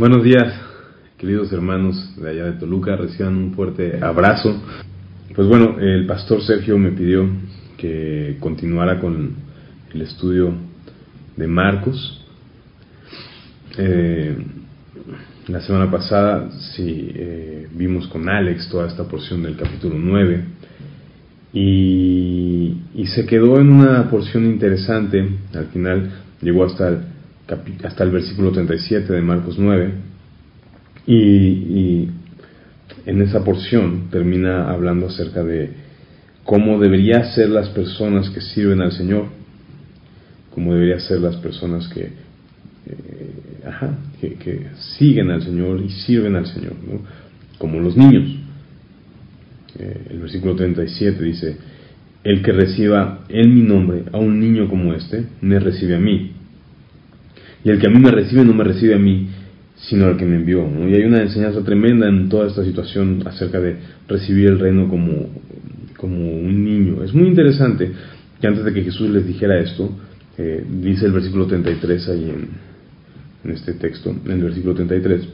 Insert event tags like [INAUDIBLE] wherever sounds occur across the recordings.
Buenos días, queridos hermanos de allá de Toluca, reciban un fuerte abrazo. Pues bueno, el pastor Sergio me pidió que continuara con el estudio de Marcos. Eh, la semana pasada sí eh, vimos con Alex toda esta porción del capítulo 9 y, y, se quedó en una porción interesante, al final llegó hasta el, hasta el versículo 37 de Marcos 9 y, y en esa porción termina hablando acerca de cómo deberían ser las personas que sirven al Señor, cómo deberían ser las personas que, eh, que, siguen al Señor y sirven al Señor, como los niños. Eh, el versículo 37 dice, el que reciba en mi nombre a un niño como este, me recibe a mí. Y el que a mí me recibe no me recibe a mí, sino al que me envió. Y hay una enseñanza tremenda en toda esta situación acerca de recibir el reino como, como un niño. Es muy interesante que antes de que Jesús les dijera esto, eh, dice el versículo 33 ahí en, este texto, en el versículo 33,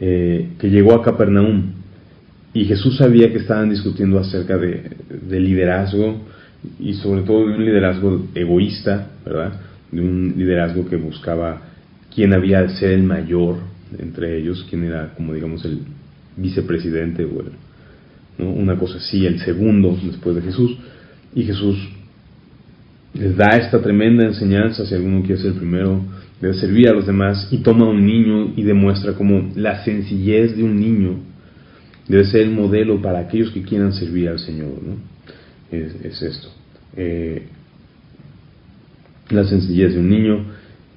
eh, que llegó a Capernaum y Jesús sabía que estaban discutiendo acerca de, de liderazgo y sobre todo de un liderazgo egoísta, ¿verdad? De un liderazgo que buscaba quién había de ser el mayor entre ellos, quién era como digamos el vicepresidente o ¿no? una cosa así, el segundo después de Jesús. Y Jesús les da esta tremenda enseñanza, si alguno quiere ser el primero, debe servir a los demás y toma un niño y demuestra como la sencillez de un niño debe ser el modelo para aquellos que quieran servir al Señor. ¿no? Es, esto. Eh, la sencillez de un niño.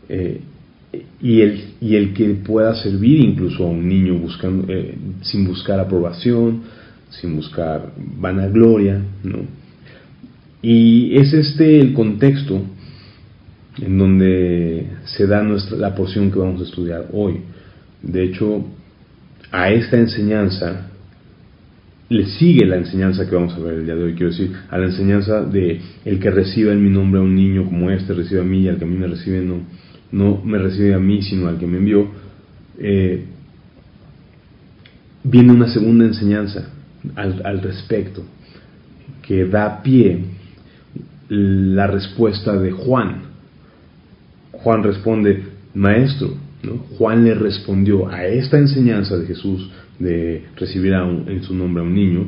Eh, y el, y el que pueda servir incluso a un niño buscando, eh, sin buscar aprobación, sin buscar vanagloria, ¿no? Y es este el contexto en donde se da nuestra, la porción que vamos a estudiar hoy. De hecho, a esta enseñanza le sigue la enseñanza que vamos a ver el día de hoy, quiero decir, a la enseñanza de el que reciba en mi nombre a un niño como este, recibe a mí y al que a mí me recibe no no me recibe a mí, sino al que me envió, eh, viene una segunda enseñanza al, al, respecto, que da pie la respuesta de Juan. Juan responde, maestro, ¿no? Juan le respondió a esta enseñanza de Jesús de recibir en su nombre a un niño,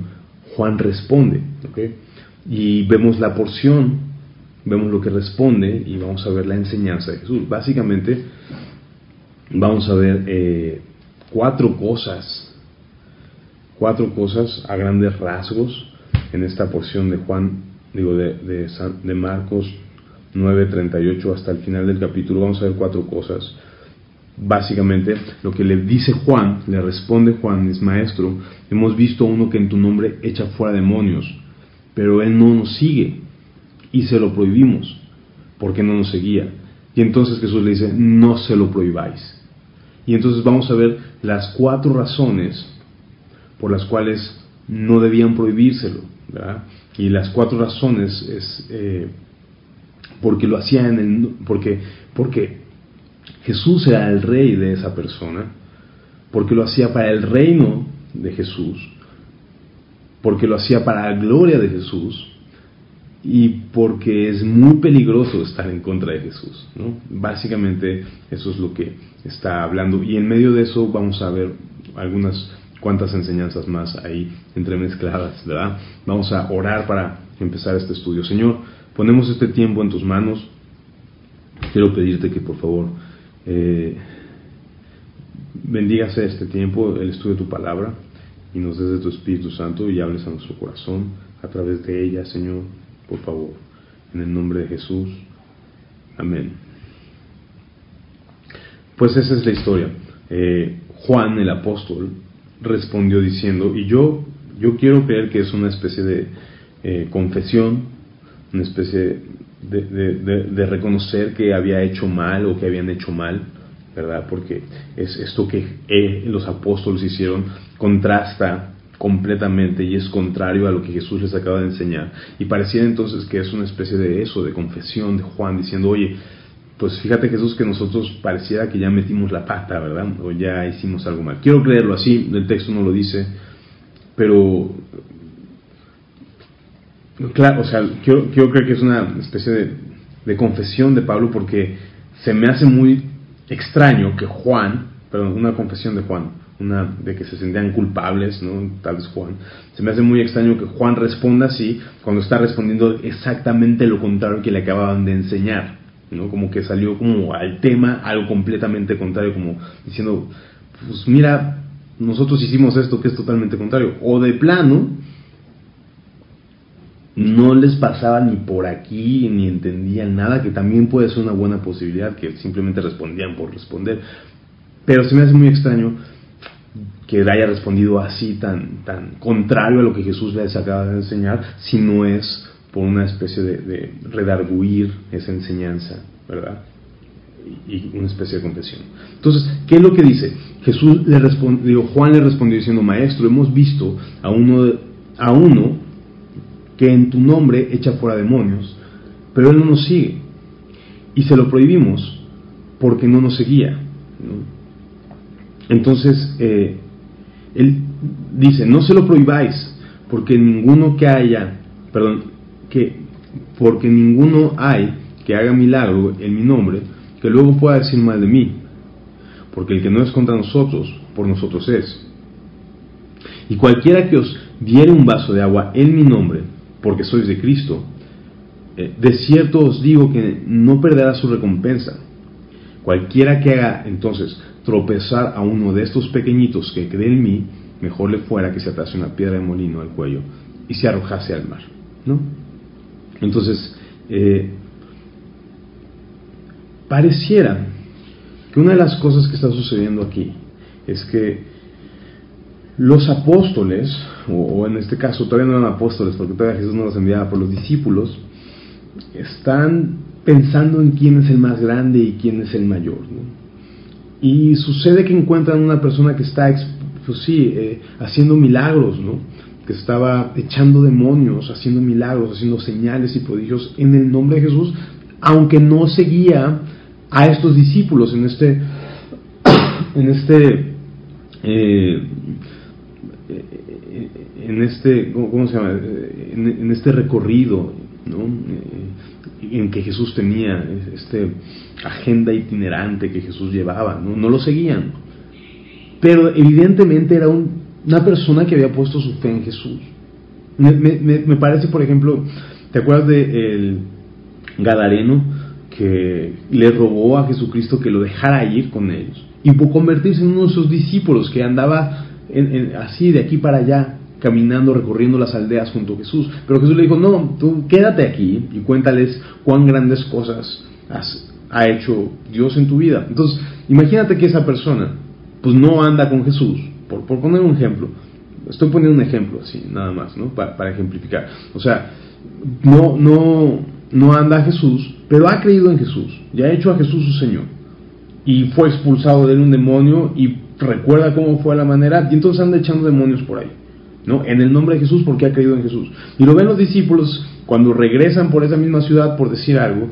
Juan responde, ¿okay? y vemos la porción vemos lo que responde y vamos a ver la enseñanza de Jesús. Básicamente, vamos a ver eh, cuatro cosas, cuatro cosas a grandes rasgos en esta porción de Juan, digo, de, de, de Marcos 9:38 hasta el final del capítulo. Vamos a ver cuatro cosas. Básicamente, lo que le dice Juan, le responde Juan, es maestro, hemos visto uno que en tu nombre echa fuera demonios, pero él no nos sigue y se lo prohibimos porque no nos seguía. Y entonces Jesús le dice, no se lo prohibáis. Y entonces vamos a ver las cuatro razones por las cuales no debían prohibírselo. Y las cuatro razones es eh, porque lo hacía en el, porque, porque Jesús era el rey de esa persona, porque lo hacía para el reino de Jesús, porque lo hacía para la gloria de Jesús y porque es muy peligroso estar en contra de Jesús. ¿no? Básicamente eso es lo que está hablando y en medio de eso vamos a ver algunas cuantas enseñanzas más ahí entremezcladas, ¿verdad? Vamos a orar para empezar este estudio. Señor, ponemos este tiempo en tus manos. Quiero pedirte que por favor eh, bendigas este tiempo, el estudio de tu palabra, y nos des de tu Espíritu Santo y hables a nuestro corazón a través de ella, Señor por favor. En el nombre de Jesús. Amén. Pues esa es la historia. Eh, Juan el apóstol respondió diciendo, y yo, yo quiero creer que es una especie de eh, confesión, una especie de, de, reconocer que había hecho mal o que habían hecho mal, ¿verdad? Porque es esto que eh, los apóstoles hicieron contrasta completamente y es contrario a lo que Jesús les acaba de enseñar. Y pareciera entonces que es una especie de eso, de confesión de Juan, diciendo, oye, pues fíjate Jesús que nosotros pareciera que ya metimos la pata, ¿verdad? O ya hicimos algo mal. Quiero creerlo así, el texto no lo dice, pero claro, o sea, quiero, creer que es una especie de, de confesión de Pablo porque se me hace muy extraño que Juan, perdón, una confesión de Juan, una de que se sentían culpables, ¿no? Tal vez Juan. Se me hace muy extraño que Juan responda así cuando está respondiendo exactamente lo contrario que le acababan de enseñar, ¿no? Como que salió como al tema algo completamente contrario, como diciendo, pues mira, nosotros hicimos esto que es totalmente contrario. O de plano, no les pasaba ni por aquí, ni entendían nada, que también puede ser una buena posibilidad, que simplemente respondían por responder. Pero se me hace muy extraño que haya respondido así, tan, tan contrario a lo que Jesús les acaba de enseñar, si no es por una especie de, de redarguir esa enseñanza, ¿verdad? Y una especie de confesión. Entonces, ¿qué es lo que dice? Jesús le respondió, Juan le respondió diciendo, Maestro, hemos visto a uno, a uno que en tu nombre echa fuera demonios, pero él no nos sigue. Y se lo prohibimos porque no nos seguía. Entonces, eh, él dice, no se lo prohibáis, porque ninguno que haya, perdón, que porque ninguno hay que haga milagro en mi nombre, que luego pueda decir mal de mí, porque el que no es contra nosotros, por nosotros es. Y cualquiera que os diere un vaso de agua en mi nombre, porque sois de Cristo, eh, de cierto os digo que no perderá su recompensa. Cualquiera que haga entonces tropezar a uno de estos pequeñitos que cree en mí, mejor le fuera que se atase una piedra de molino al cuello y se arrojase al mar. ¿no? Entonces, eh, pareciera que una de las cosas que está sucediendo aquí es que los apóstoles, o, en este caso todavía no eran apóstoles porque todavía Jesús no los enviaba por los discípulos, están pensando en quién es el más grande y quién es el mayor. ¿no? Y sucede que encuentran una persona que está, pues sí, eh, haciendo milagros, ¿no? Que estaba echando demonios, haciendo milagros, haciendo señales y prodigios en el nombre de Jesús, aunque no seguía a estos discípulos en este, [COUGHS] en este, eh, en este, ¿cómo se llama? En, este recorrido, ¿no? Eh, en que Jesús tenía este agenda itinerante que Jesús llevaba, no, no lo seguían. Pero evidentemente era una persona que había puesto su fe en Jesús. Me, parece, por ejemplo, ¿te acuerdas del el Gadareno que le robó a Jesucristo que lo dejara ir con ellos? Y por convertirse en uno de sus discípulos que andaba así de aquí para allá, caminando, recorriendo las aldeas junto a Jesús. Pero Jesús le dijo, no, tú quédate aquí y cuéntales cuán grandes cosas has, ha hecho Dios en tu vida. Entonces, imagínate que esa persona, pues no anda con Jesús, por, por poner un ejemplo, estoy poniendo un ejemplo así, nada más, ¿no? Para, para ejemplificar. O sea, no, no, no anda a Jesús, pero ha creído en Jesús, y ha hecho a Jesús su Señor, y fue expulsado de él un demonio, y recuerda cómo fue la manera, y entonces anda echando demonios por ahí. ¿No? En el nombre de Jesús porque ha creído en Jesús. Y lo ven los discípulos cuando regresan por esa misma ciudad, por decir algo,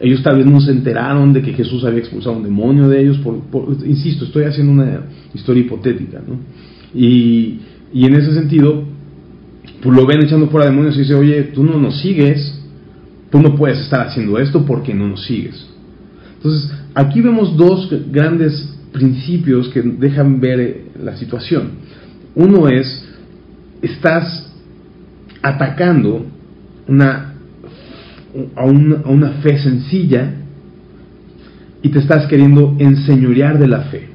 ellos tal vez no se enteraron de que Jesús había expulsado un demonio de ellos. Por, insisto, estoy haciendo una historia hipotética. ¿no? Y, y, en ese sentido, pues lo ven echando fuera demonios y dice, oye, tú no nos sigues, tú no puedes estar haciendo esto porque no nos sigues. Entonces, aquí vemos dos grandes principios que dejan ver eh, la situación. Uno es, estás atacando una a, una fe sencilla y te estás queriendo enseñorear de la fe.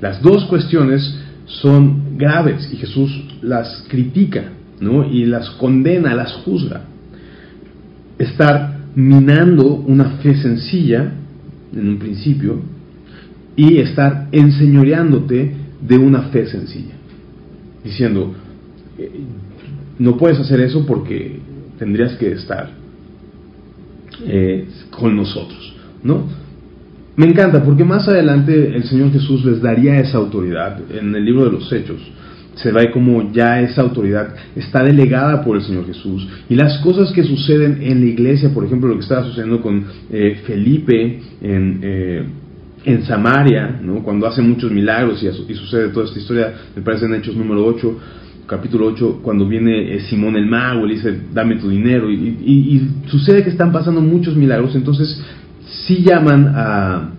Las dos cuestiones son graves y Jesús las critica ¿no? y las condena, las juzga. Estar minando una fe sencilla en un principio y estar enseñoreándote de una fe sencilla. Diciendo, no puedes hacer eso porque tendrías que estar eh, con nosotros, ¿no? Me encanta porque más adelante el Señor Jesús les daría esa autoridad en el libro de los Hechos. se ve como ya esa autoridad está delegada por el Señor Jesús. Y las cosas que suceden en la iglesia, por ejemplo, lo que estaba sucediendo con eh, Felipe en, eh, en Samaria, cuando hace muchos milagros y, sucede toda esta historia, me parece en Hechos número 8, capítulo 8, cuando viene eh, Simón el mago, le dice, dame tu dinero, y, sucede que están pasando muchos milagros, entonces sí llaman a,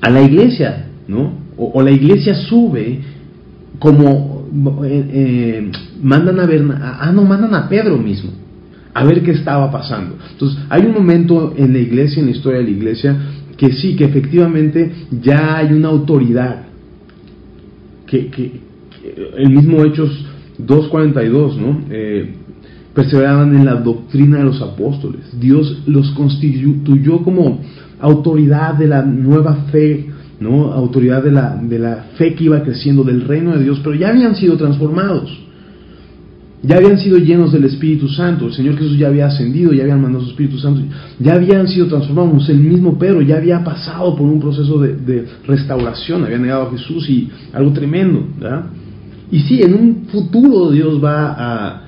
a la iglesia, ¿no? O, la iglesia sube como eh, eh, mandan a ver, ah, no, mandan a Pedro mismo, a ver qué estaba pasando. Entonces, hay un momento en la iglesia, en la historia de la iglesia, que sí, que efectivamente ya hay una autoridad, que, que, el mismo Hechos 2.42, ¿no? Eh, perseveraban en la doctrina de los apóstoles. Dios los constituyó como autoridad de la nueva fe, ¿no? Autoridad de la, de la fe que iba creciendo del reino de Dios, pero ya habían sido transformados. Ya habían sido llenos del Espíritu Santo, el Señor Jesús ya había ascendido, ya habían mandado su Espíritu Santo, ya habían sido transformados, el mismo Pedro ya había pasado por un proceso de, restauración, había negado a Jesús y algo tremendo, ¿verdad? Y sí, en un futuro Dios va a,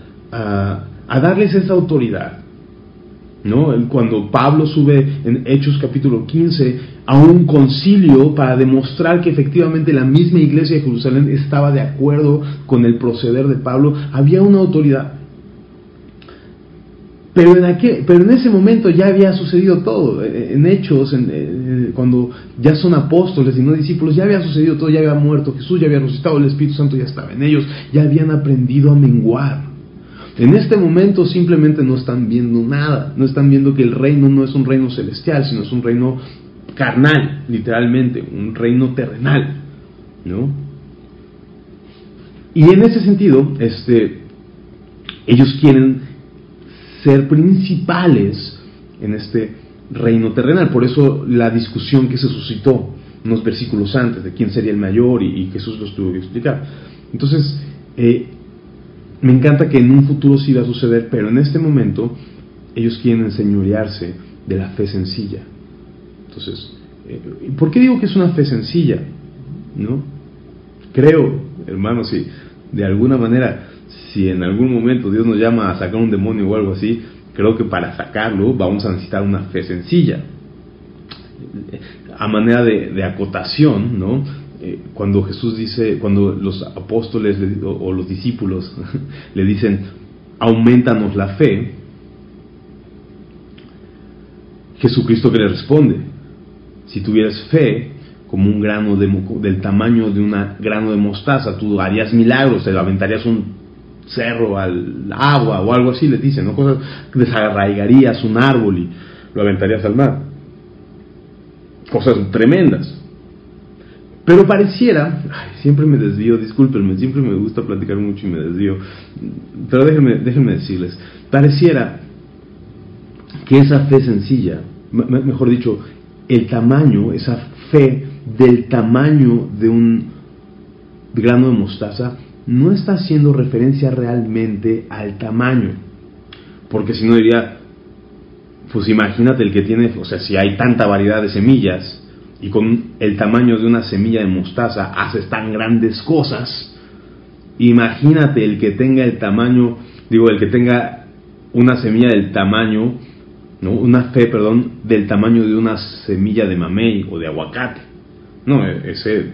a, darles esa autoridad. ¿no? Cuando Pablo sube en Hechos capítulo 15 a un concilio para demostrar que efectivamente la misma iglesia de Jerusalén estaba de acuerdo con el proceder de Pablo, había una autoridad. Pero en, aquel, pero en ese momento ya había sucedido todo. En Hechos, en, cuando ya son apóstoles y no discípulos, ya había sucedido todo, ya había muerto Jesús, ya había resucitado, el Espíritu Santo ya estaba en ellos, ya habían aprendido a menguar. En este momento simplemente no están viendo nada, no están viendo que el reino no es un reino celestial, sino es un reino carnal, literalmente, un reino terrenal, ¿no? Y en ese sentido, este, ellos quieren ser principales en este reino terrenal. Por eso la discusión que se suscitó unos versículos antes de quién sería el mayor y, Jesús los tuvo que explicar. Entonces, eh, me encanta que en un futuro sí va a suceder, pero en este momento ellos quieren enseñorearse de la fe sencilla. Entonces, eh, ¿por qué digo que es una fe sencilla? ¿No? Creo, hermanos, si de alguna manera si en algún momento Dios nos llama a sacar un demonio o algo así, creo que para sacarlo vamos a necesitar una fe sencilla. A manera de, acotación, ¿no? Eh, cuando Jesús dice, cuando los apóstoles o, los discípulos [LAUGHS] le dicen, aumentanos la fe, Jesucristo que le responde, si tuvieras fe como un grano del tamaño de un grano de mostaza, tú harías milagros, te aventarías un cerro al agua o algo así, les dicen, ¿no? Cosas, desarraigarías un árbol y lo aventarías al mar. Cosas tremendas. Pero pareciera, siempre me desvío, discúlpenme, siempre me gusta platicar mucho y me desvío, pero déjenme, déjenme decirles, pareciera que esa fe sencilla, mejor dicho, el tamaño, esa fe del tamaño de un grano de mostaza, no está haciendo referencia realmente al tamaño. Porque si no diría, pues imagínate el que tiene, o sea, si hay tanta variedad de semillas y con el tamaño de una semilla de mostaza haces tan grandes cosas, imagínate el que tenga el tamaño, digo, el que tenga una semilla del tamaño, ¿no? una fe, perdón, del tamaño de una semilla de mamey o de aguacate. No, e-, ese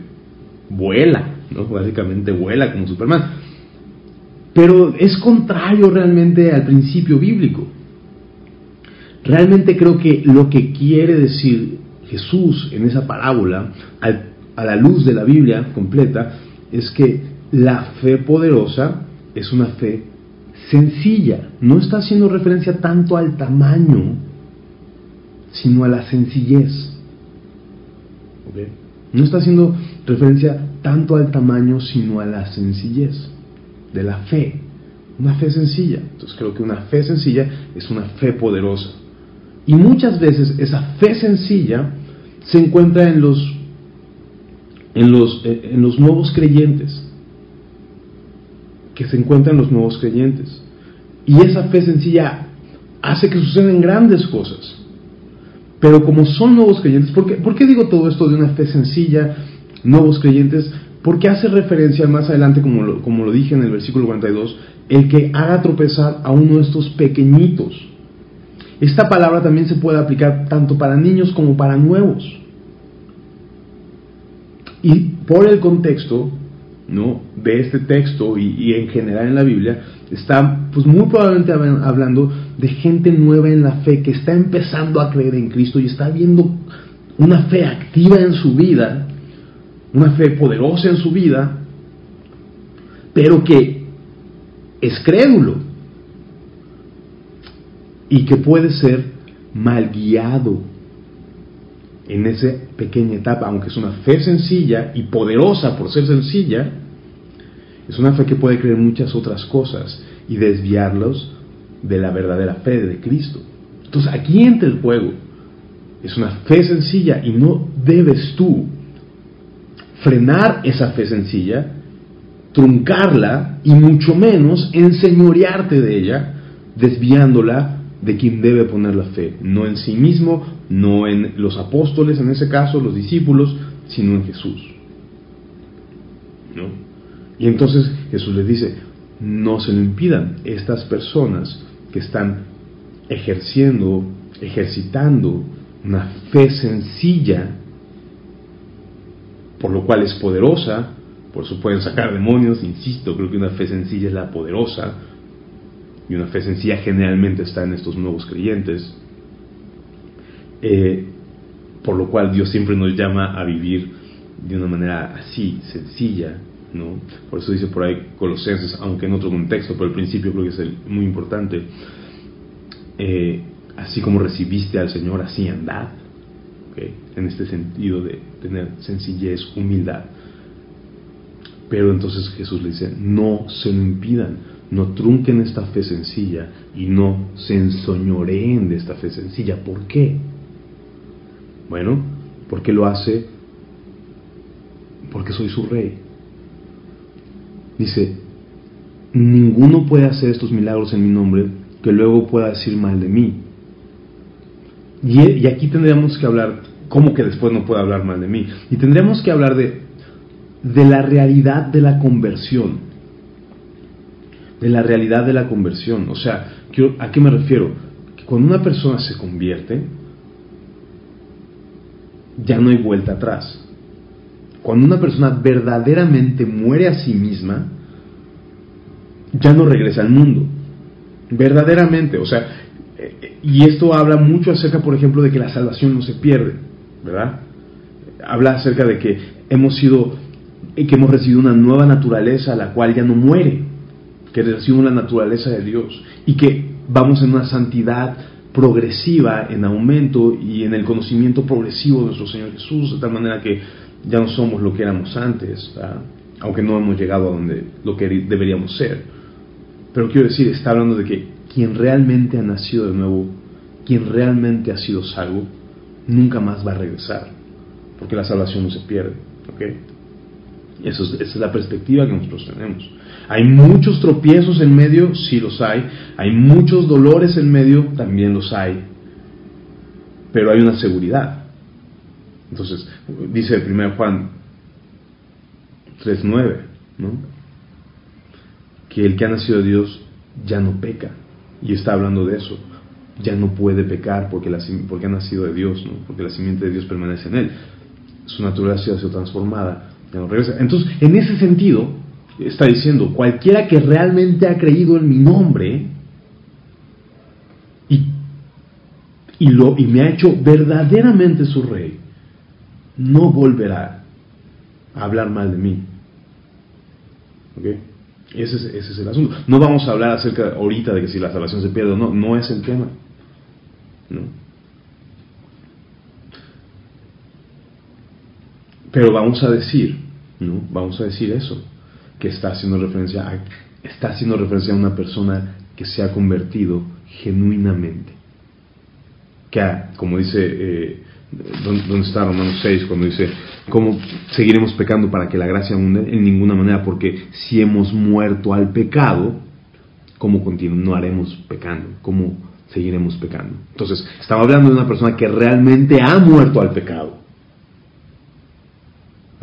vuela. Básicamente vuela como Superman. Pero es contrario realmente al principio bíblico. Realmente creo que lo que quiere decir Jesús en esa parábola, a la luz de la Biblia completa, es que la fe poderosa es una fe sencilla. No está haciendo referencia tanto al tamaño, sino a la sencillez. No está haciendo referencia tanto al tamaño, sino a la sencillez de la fe. Una fe sencilla. Entonces creo que una fe sencilla es una fe poderosa. Y muchas veces esa fe sencilla se encuentra en los, en los, eh, en los nuevos creyentes. Que se encuentran en los nuevos creyentes. Y esa fe sencilla hace que sucedan grandes cosas. Pero como son nuevos creyentes, ¿por qué, ¿por qué digo todo esto de una fe sencilla, nuevos creyentes? Porque hace referencia más adelante, como lo, como lo dije en el versículo 42, el que haga tropezar a uno de estos pequeñitos. Esta palabra también se puede aplicar tanto para niños como para nuevos. Y por el contexto ¿no? de este texto y, y, en general en la Biblia, está pues muy probablemente hablando de gente nueva en la fe que está empezando a creer en Cristo y está viendo una fe activa en su vida, una fe poderosa en su vida, pero que es crédulo y que puede ser mal guiado en esa pequeña etapa, aunque es una fe sencilla y poderosa por ser sencilla, es una fe que puede creer muchas otras cosas y desviarlos de la verdadera fe de Cristo. Entonces aquí entra el juego. Es una fe sencilla y no debes tú frenar esa fe sencilla, truncarla y mucho menos enseñorearte de ella, desviándola de quien debe poner la fe, no en sí mismo, no en los apóstoles, en ese caso, los discípulos, sino en Jesús. ¿No? Y entonces Jesús les dice, no se lo impidan estas personas que están ejerciendo, ejercitando una fe sencilla, por lo cual es poderosa, por eso pueden sacar demonios, insisto, creo que una fe sencilla es la poderosa, y una fe sencilla generalmente está en estos nuevos creyentes, eh, por lo cual Dios siempre nos llama a vivir de una manera así, sencilla, ¿no? Por eso dice por ahí Colosenses, aunque en otro contexto, pero el principio creo que es muy importante, eh, así como recibiste al Señor, así andad, en este sentido de tener sencillez, humildad. Pero entonces Jesús le dice, no se lo impidan, no trunquen esta fe sencilla y no se ensoñoreen de esta fe sencilla. ¿Por qué? Bueno, porque lo hace porque soy su rey. Dice, ninguno puede hacer estos milagros en mi nombre que luego pueda decir mal de mí. Y, aquí tendríamos que hablar, ¿cómo que después no puede hablar mal de mí? Y tendríamos que hablar de, de la realidad de la conversión de la realidad de la conversión. O sea, ¿a qué me refiero? Que cuando una persona se convierte, ya no hay vuelta atrás. Cuando una persona verdaderamente muere a sí misma, ya no regresa al mundo. Verdaderamente, o sea, y esto habla mucho acerca, por ejemplo, de que la salvación no se pierde, ¿verdad? Habla acerca de que hemos sido, que hemos recibido una nueva naturaleza, la cual ya no muere que recibe la naturaleza de Dios y que vamos en una santidad progresiva, en aumento y en el conocimiento progresivo de nuestro Señor Jesús, de tal manera que ya no somos lo que éramos antes, aunque no hemos llegado a donde lo que deberíamos ser. Pero quiero decir, está hablando de que quien realmente ha nacido de nuevo, quien realmente ha sido salvo, nunca más va a regresar, porque la salvación no se pierde. ¿okay? Esa es la perspectiva que nosotros tenemos. Hay muchos tropiezos en medio, sí los hay. Hay muchos dolores en medio, también los hay. Pero hay una seguridad. Entonces, dice 1 Juan 3.9, ¿no? Que el que ha nacido de Dios ya no peca. Y está hablando de eso. Ya no puede pecar porque, la, porque ha nacido de Dios, ¿no? Porque la simiente de Dios permanece en él. Su naturaleza ha sido transformada. Entonces, en ese sentido, está diciendo, cualquiera que realmente ha creído en mi nombre y, y, lo, y me ha hecho verdaderamente su rey, no volverá a hablar mal de mí. ¿Ok? Ese es, ese es el asunto. No vamos a hablar acerca ahorita de que si la salvación se pierde o no, no es el tema. Pero vamos a decir, ¿no? Vamos a decir eso que está haciendo referencia a, está haciendo referencia a una persona que se ha convertido genuinamente. Que, como dice, eh, ¿dónde está Romanos 6? Cuando dice, ¿cómo seguiremos pecando para que la gracia abunde? En ninguna manera, porque si hemos muerto al pecado, ¿cómo continuaremos pecando? ¿Cómo seguiremos pecando? Entonces, estaba hablando de una persona que realmente ha muerto al pecado.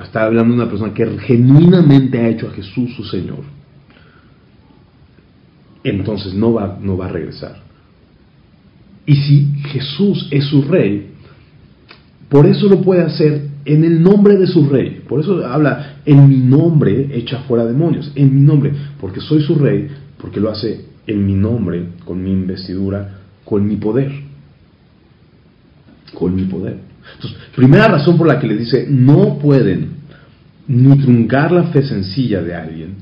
Está hablando de una persona que genuinamente ha hecho a Jesús su Señor. Entonces no va, no va a regresar. Y si Jesús es su rey, por eso lo puede hacer en el nombre de su rey. Por eso habla, en mi nombre echa fuera demonios, en mi nombre, porque soy su rey, porque lo hace en mi nombre, con mi investidura, con mi poder. Con mi poder. Entonces, primera razón por la que le dice, no pueden ni truncar la fe sencilla de alguien,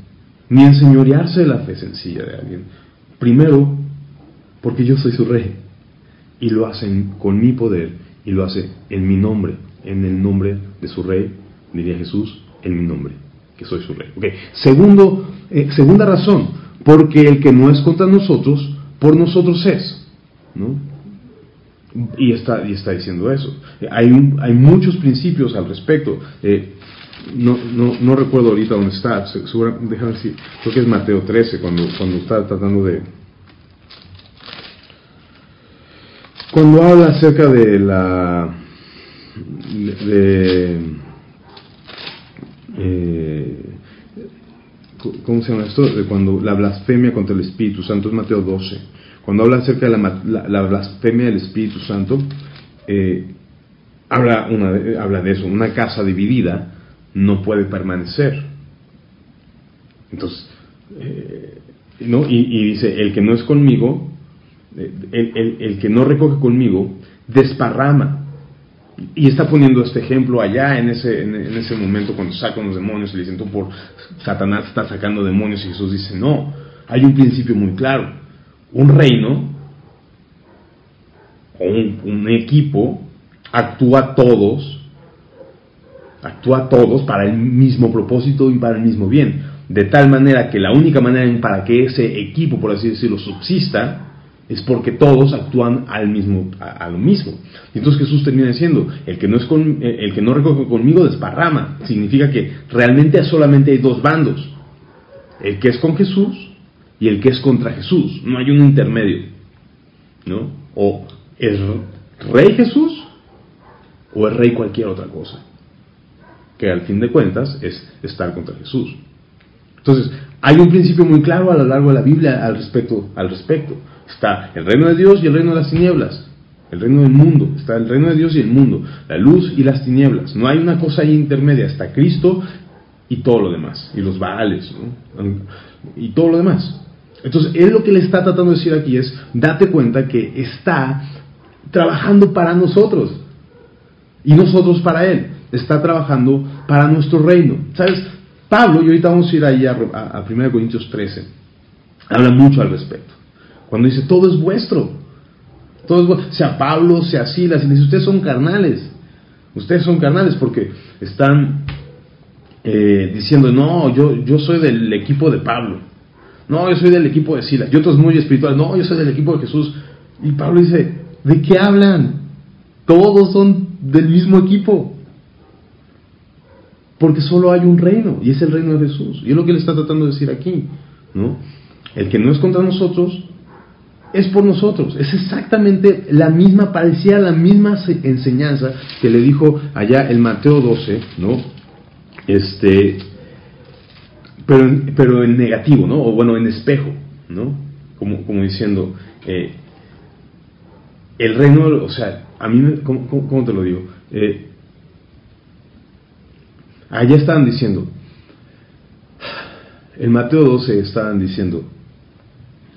ni enseñorearse de la fe sencilla de alguien. Primero, porque yo soy su rey. Y lo hacen con mi poder y lo hace en mi nombre, en el nombre de su rey, diría Jesús, en mi nombre, que soy su rey. Segundo, eh, segunda razón, porque el que no es contra nosotros, por nosotros es. ¿no? Y está, y está diciendo eso. Hay, hay muchos principios al respecto. Eh, no, no, no, recuerdo ahorita dónde está, déjame ver si, creo que es Mateo 13, cuando, cuando está tratando de... Cuando habla acerca de la... de... Eh, ¿Cómo se llama esto? De cuando la blasfemia contra el Espíritu Santo es Mateo 12. Cuando habla acerca de la, la, blasfemia del Espíritu Santo, eh, habla, habla de eso. Una casa dividida no puede permanecer. Entonces, eh, ¿no? Y, dice, el que no es conmigo, eh, el, el, que no recoge conmigo, desparrama. Y está poniendo este ejemplo allá en ese, en, ese momento cuando sacan los demonios y le dicen, por Satanás está sacando demonios y Jesús dice, no, hay un principio muy claro. Un reino o un, un equipo actúa todos actúa todos para el mismo propósito y para el mismo bien. De tal manera que la única manera para que ese equipo, por así decirlo, subsista, es porque todos actúan al mismo, a, lo mismo. Y entonces Jesús termina diciendo, el que no, es con, el que no recoge conmigo desparrama. Significa que realmente solamente hay dos bandos. El que es con Jesús y el que es contra Jesús. No hay un intermedio. ¿no? O es rey Jesús o es rey cualquier otra cosa que al fin de cuentas es estar contra Jesús. Entonces, hay un principio muy claro a lo largo de la Biblia al respecto. Al respecto. Está el reino de Dios y el reino de las tinieblas. El reino del mundo. Está el reino de Dios y el mundo. La luz y las tinieblas. No hay una cosa ahí intermedia. Está Cristo y todo lo demás. Y los Baales. Y todo lo demás. Entonces, él lo que le está tratando de decir aquí es, date cuenta que está trabajando para nosotros. Y nosotros para él está trabajando para nuestro reino. ¿Sabes? Pablo, y ahorita vamos a ir ahí a, a, 1 Corintios 13, habla mucho al respecto. Cuando dice, todo es vuestro. Todo es Sea Pablo, sea Silas, y dice, ustedes son carnales. Ustedes son carnales porque están eh, diciendo, no, yo, yo soy del equipo de Pablo. No, yo soy del equipo de Silas. Y otros muy espirituales, no, yo soy del equipo de Jesús. Y Pablo dice, ¿de qué hablan? Todos son del mismo equipo. Porque solo hay un reino, y es el reino de Jesús. Y es lo que él está tratando de decir aquí. ¿no? El que no es contra nosotros, es por nosotros. Es exactamente la misma, parecía la misma enseñanza que le dijo allá el Mateo 12, ¿no? Este, pero, pero en negativo, ¿no? O bueno, en espejo, ¿no? Como, como diciendo, eh, el reino, o sea, a mí, ¿cómo, cómo te lo digo? Eh, Allá estaban diciendo, en Mateo 12 estaban diciendo,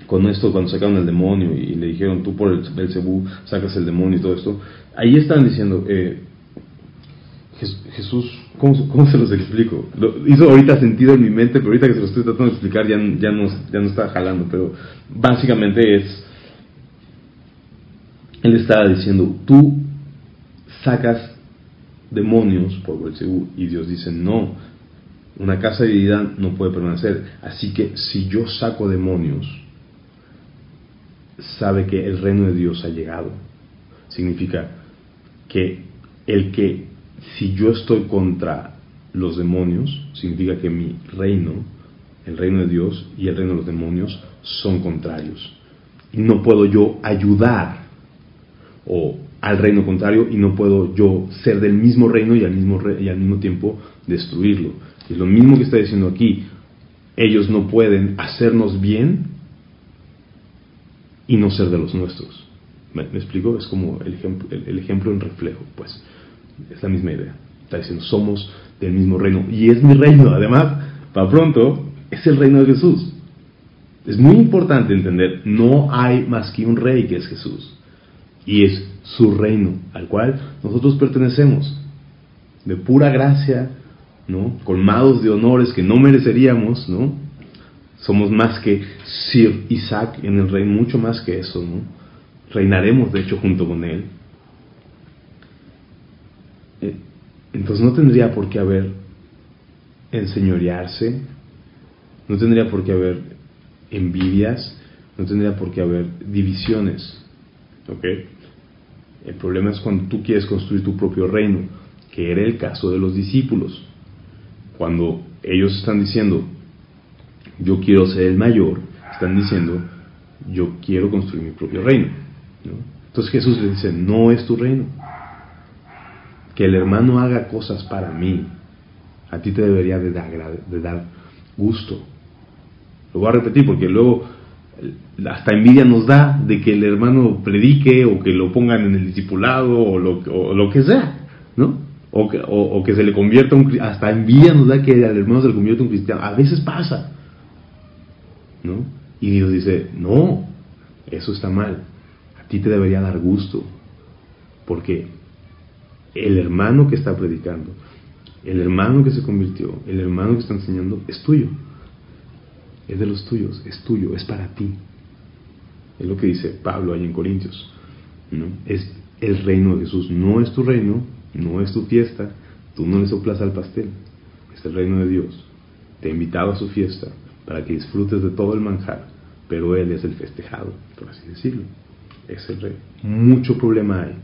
con esto cuando sacaron el demonio y le dijeron, tú por el sacas el demonio y todo esto, ahí estaban diciendo, eh, Jesús, ¿cómo, se los explico? Hizo ahorita sentido en mi mente, pero ahorita que se lo estoy tratando de explicar ya, ya, no, ya no está jalando, pero básicamente es, él estaba diciendo, tú sacas demonios por Belcebú y Dios dice no, una casa dividida no puede permanecer. Así que si yo saco demonios, sabe que el reino de Dios ha llegado. Significa que el que si yo estoy contra los demonios, significa que mi reino, el reino de Dios y el reino de los demonios son contrarios. Y no puedo yo ayudar o al reino contrario y no puedo yo ser del mismo reino y al mismo, y al mismo tiempo destruirlo. Es lo mismo que está diciendo aquí. Ellos no pueden hacernos bien y no ser de los nuestros. ¿Me, explico? Es como el ejemplo, el, ejemplo en reflejo, pues. Es la misma idea. Está diciendo, somos del mismo reino. Y es mi reino, además, para pronto, es el reino de Jesús. Es muy importante entender, no hay más que un rey que es Jesús. Y es su reino al cual nosotros pertenecemos. De pura gracia, ¿no? Colmados de honores que no mereceríamos, ¿no? Somos más que Sir Isaac en el reino, mucho más que eso, ¿no? Reinaremos, de hecho, junto con él. Eh, entonces no tendría por qué haber enseñorearse, no tendría por qué haber envidias, no tendría por qué haber divisiones. ¿Ok? El problema es cuando tú quieres construir tu propio reino, que era el caso de los discípulos. Cuando ellos están diciendo, yo quiero ser el mayor, están diciendo, yo quiero construir mi propio reino. Entonces Jesús les dice, no es tu reino. Que el hermano haga cosas para mí, a ti te debería de dar, gusto. Lo voy a repetir porque luego hasta envidia nos da de que el hermano predique o que lo pongan en el discipulado o lo, que sea, ¿no? O que, se le convierta un hasta envidia nos da que el hermano se le convierta un cristiano. A veces pasa, Y Dios dice, no, eso está mal. A ti te debería dar gusto, porque el hermano que está predicando, el hermano que se convirtió, el hermano que está enseñando, es tuyo es de los tuyos, es tuyo, es para ti. Es lo que dice Pablo ahí en Corintios. ¿no? Es el reino de Jesús, no es tu reino, no es tu fiesta, tú no le soplas al pastel, es el reino de Dios. Te ha invitado a su fiesta para que disfrutes de todo el manjar, pero Él es el festejado, por así decirlo. Es el rey. Mucho problema hay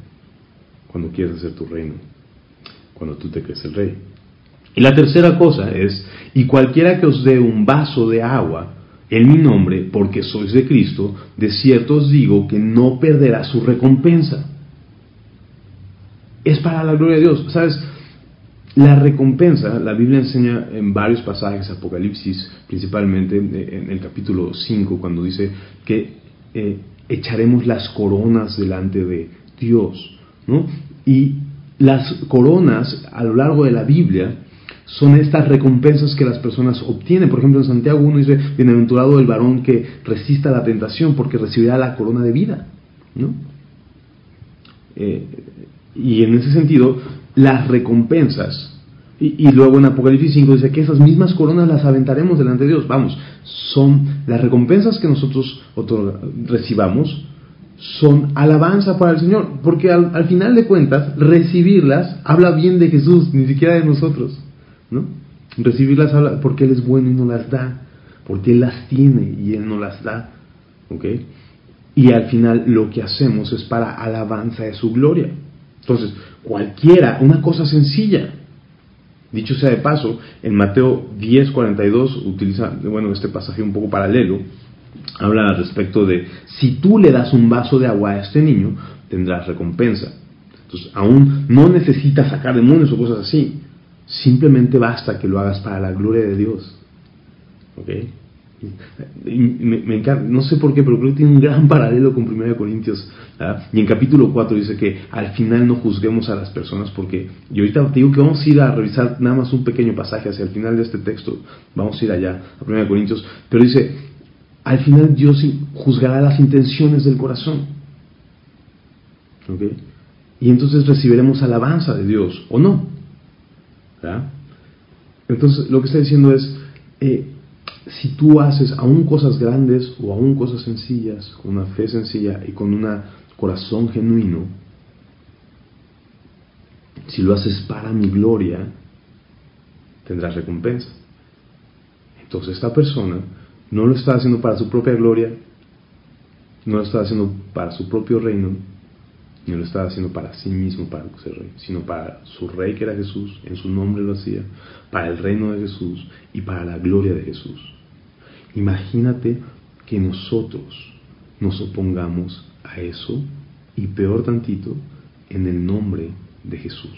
cuando quieres hacer tu reino, cuando tú te crees el rey. Y la tercera cosa es, y cualquiera que os dé un vaso de agua en mi nombre, porque sois de Cristo, de cierto os digo que no perderá su recompensa. Es para la gloria de Dios. ¿Sabes? La recompensa, la Biblia enseña en varios pasajes, Apocalipsis, principalmente en el capítulo 5, cuando dice que eh, echaremos las coronas delante de Dios. ¿no? Y las coronas a lo largo de la Biblia son estas recompensas que las personas obtienen. Por ejemplo, en Santiago 1 dice, bienaventurado el varón que resista la tentación porque recibirá la corona de vida. ¿no? Eh, y en ese sentido, las recompensas, y, luego en Apocalipsis 5 dice que esas mismas coronas las aventaremos delante de Dios. Vamos, son las recompensas que nosotros recibamos, son alabanza para el Señor, porque al final de cuentas, recibirlas habla bien de Jesús, ni siquiera de nosotros. ¿no? Recibirlas porque Él es bueno y no las da, porque Él las tiene y Él no las da, ¿ok? Y al final lo que hacemos es para alabanza de su gloria. Entonces, cualquiera, una cosa sencilla, dicho sea de paso, en Mateo 10:42 utiliza, bueno, este pasaje un poco paralelo, habla al respecto de si tú le das un vaso de agua a este niño, tendrás recompensa. Entonces, aún no necesitas sacar demonios o cosas así. Simplemente basta que lo hagas para la gloria de Dios. ¿Ok? No sé por qué, pero creo que tiene un gran [LAUGHS] paralelo con 1 Corintios. Y en capítulo 4 dice que al final no juzguemos a las personas porque, y ahorita te digo que vamos a ir a revisar nada más un pequeño pasaje hacia el final de este texto, vamos a ir allá a 1 Corintios, pero dice, al final Dios juzgará las intenciones del corazón. ¿Ok? Y entonces recibiremos alabanza de Dios, ¿o no? Entonces, lo que está diciendo es, eh, si tú haces aún cosas grandes o aún cosas sencillas, con una fe sencilla y con un corazón genuino, si lo haces para mi gloria, tendrás recompensa. Entonces esta persona no lo está haciendo para su propia gloria, no lo está haciendo para su propio reino, no lo estaba haciendo para sí mismo, para ser rey, sino para su rey que era Jesús, en su nombre lo hacía, para el reino de Jesús y para la gloria de Jesús. Imagínate que nosotros nos opongamos a eso y peor tantito, en el nombre de Jesús.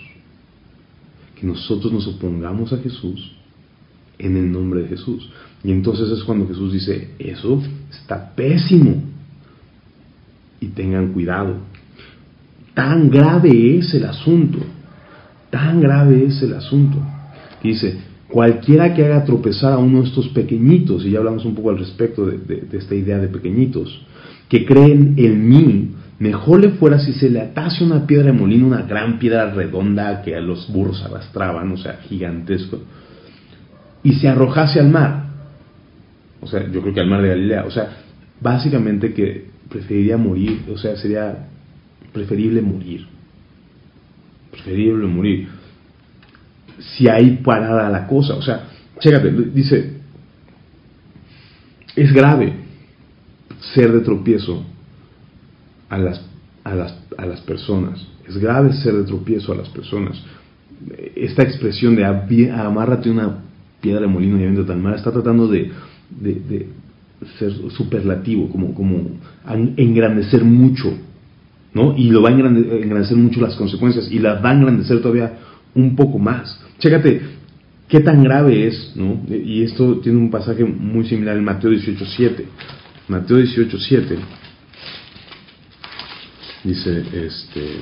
Que nosotros nos opongamos a Jesús en el nombre de Jesús. Y entonces es cuando Jesús dice, eso está pésimo. Y tengan cuidado. Tan grave es el asunto. Tan grave es el asunto. dice, cualquiera que haga tropezar a uno de estos pequeñitos, y ya hablamos un poco al respecto de, de esta idea de pequeñitos, que creen en mí, mejor le fuera si se le atase una piedra de molino, una gran piedra redonda que a los burros arrastraban, o sea, gigantesco, y se arrojase al mar. O sea, yo creo que al mar de Galilea. O sea, básicamente que preferiría morir, o sea, sería preferible morir. Preferible morir. Si hay parada la cosa, o sea, chécate, dice, es grave ser de tropiezo a las, a las, a las personas. Es grave ser de tropiezo a las personas. Esta expresión de amárrate una piedra de molino y viento tan mal está tratando de, de, ser superlativo, como, como engrandecer mucho, ¿no? Y lo va a engrandecer mucho las consecuencias y la va a engrandecer todavía un poco más. Chécate qué tan grave es, ¿no? Y esto tiene un pasaje muy similar en Mateo 18.7. Mateo 18.7 dice, este,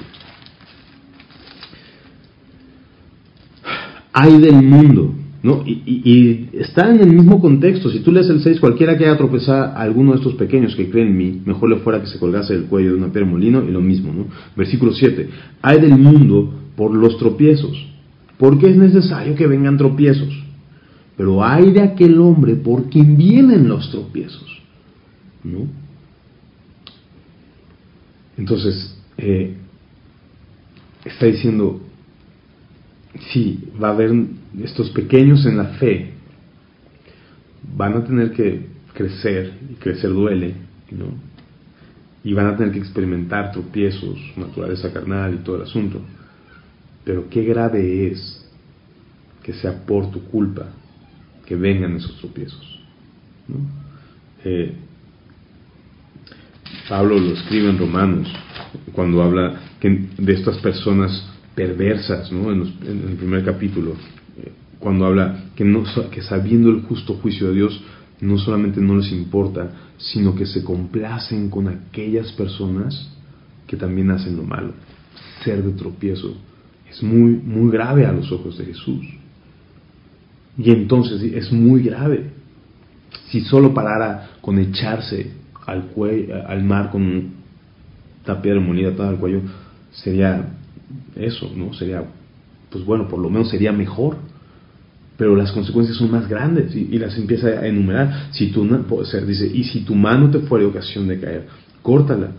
hay del mundo ¿no? Y, está en el mismo contexto. Si tú lees el 6, cualquiera que haya tropezado a alguno de estos pequeños que creen en mí, mejor le fuera que se colgase del cuello de una piedra molino y lo mismo. ¿no? Versículo 7. Hay del mundo por los tropiezos, porque es necesario que vengan tropiezos. Pero hay de aquel hombre por quien vienen los tropiezos. ¿no? Entonces, eh, está diciendo, sí, va a haber estos pequeños en la fe, van a tener que crecer, y crecer duele, ¿no? y van a tener que experimentar tropiezos, naturaleza carnal y todo el asunto. Pero qué grave es que sea por tu culpa que vengan esos tropiezos. Eh, Pablo lo escribe en Romanos cuando habla de estas personas perversas, ¿no? en, el primer capítulo, eh, cuando habla que, no, que sabiendo el justo juicio de Dios, no solamente no les importa, sino que se complacen con aquellas personas que también hacen lo malo. Ser de tropiezo es muy, muy grave a los ojos de Jesús. Y entonces es muy grave. Si solo parara con echarse al, cuello, al mar con una piedra molida atada al cuello, sería eso, ¿no? Sería, pues bueno, por lo menos sería mejor. Pero las consecuencias son más grandes y, las empieza a enumerar. Si tú, dice, y si tu mano te fuere ocasión de caer, córtala.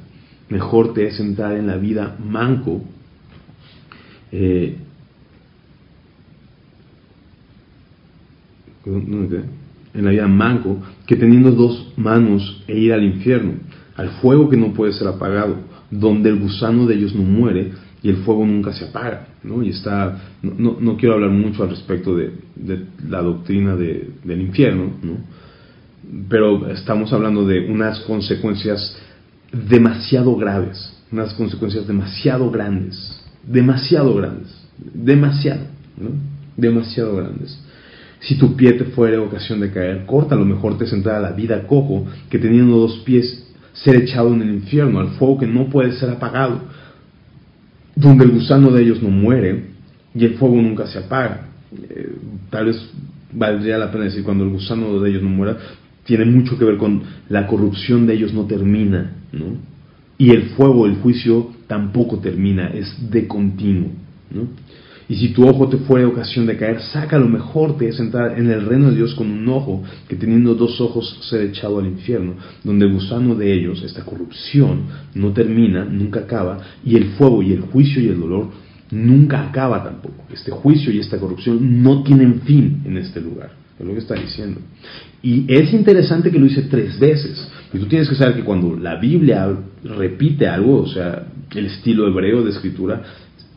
Mejor te es entrar en la vida manco. Eh, en la vida manco, que teniendo dos manos e ir al infierno, al fuego que no puede ser apagado, donde el gusano de ellos no muere y el fuego nunca se apaga, ¿no? Y está, no, no, quiero hablar mucho al respecto de, la doctrina del infierno, ¿no? Pero estamos hablando de unas consecuencias demasiado graves, unas consecuencias demasiado grandes, demasiado grandes, demasiado, ¿no? Demasiado grandes. Si tu pie te fuere ocasión de caer, corta, lo mejor te sentará a la vida cojo que teniendo dos pies ser echado en el infierno, al fuego que no puede ser apagado donde el gusano de ellos no muere y el fuego nunca se apaga. Eh, tal vez valdría la pena decir cuando el gusano de ellos no muera, tiene mucho que ver con la corrupción de ellos no termina, ¿no? Y el fuego, el juicio tampoco termina, es de continuo, ¿no? Y si tu ojo te fuere ocasión de caer, saca lo mejor te es entrar en el reino de Dios con un ojo, que teniendo dos ojos ser echado al infierno, donde el gusano de ellos, esta corrupción, no termina, nunca acaba, y el fuego y el juicio y el dolor nunca acaba tampoco. Este juicio y esta corrupción no tienen fin en este lugar. Es lo que está diciendo. Y es interesante que lo dice tres veces. Y tú tienes que saber que cuando la Biblia repite algo, o sea, el estilo hebreo de escritura,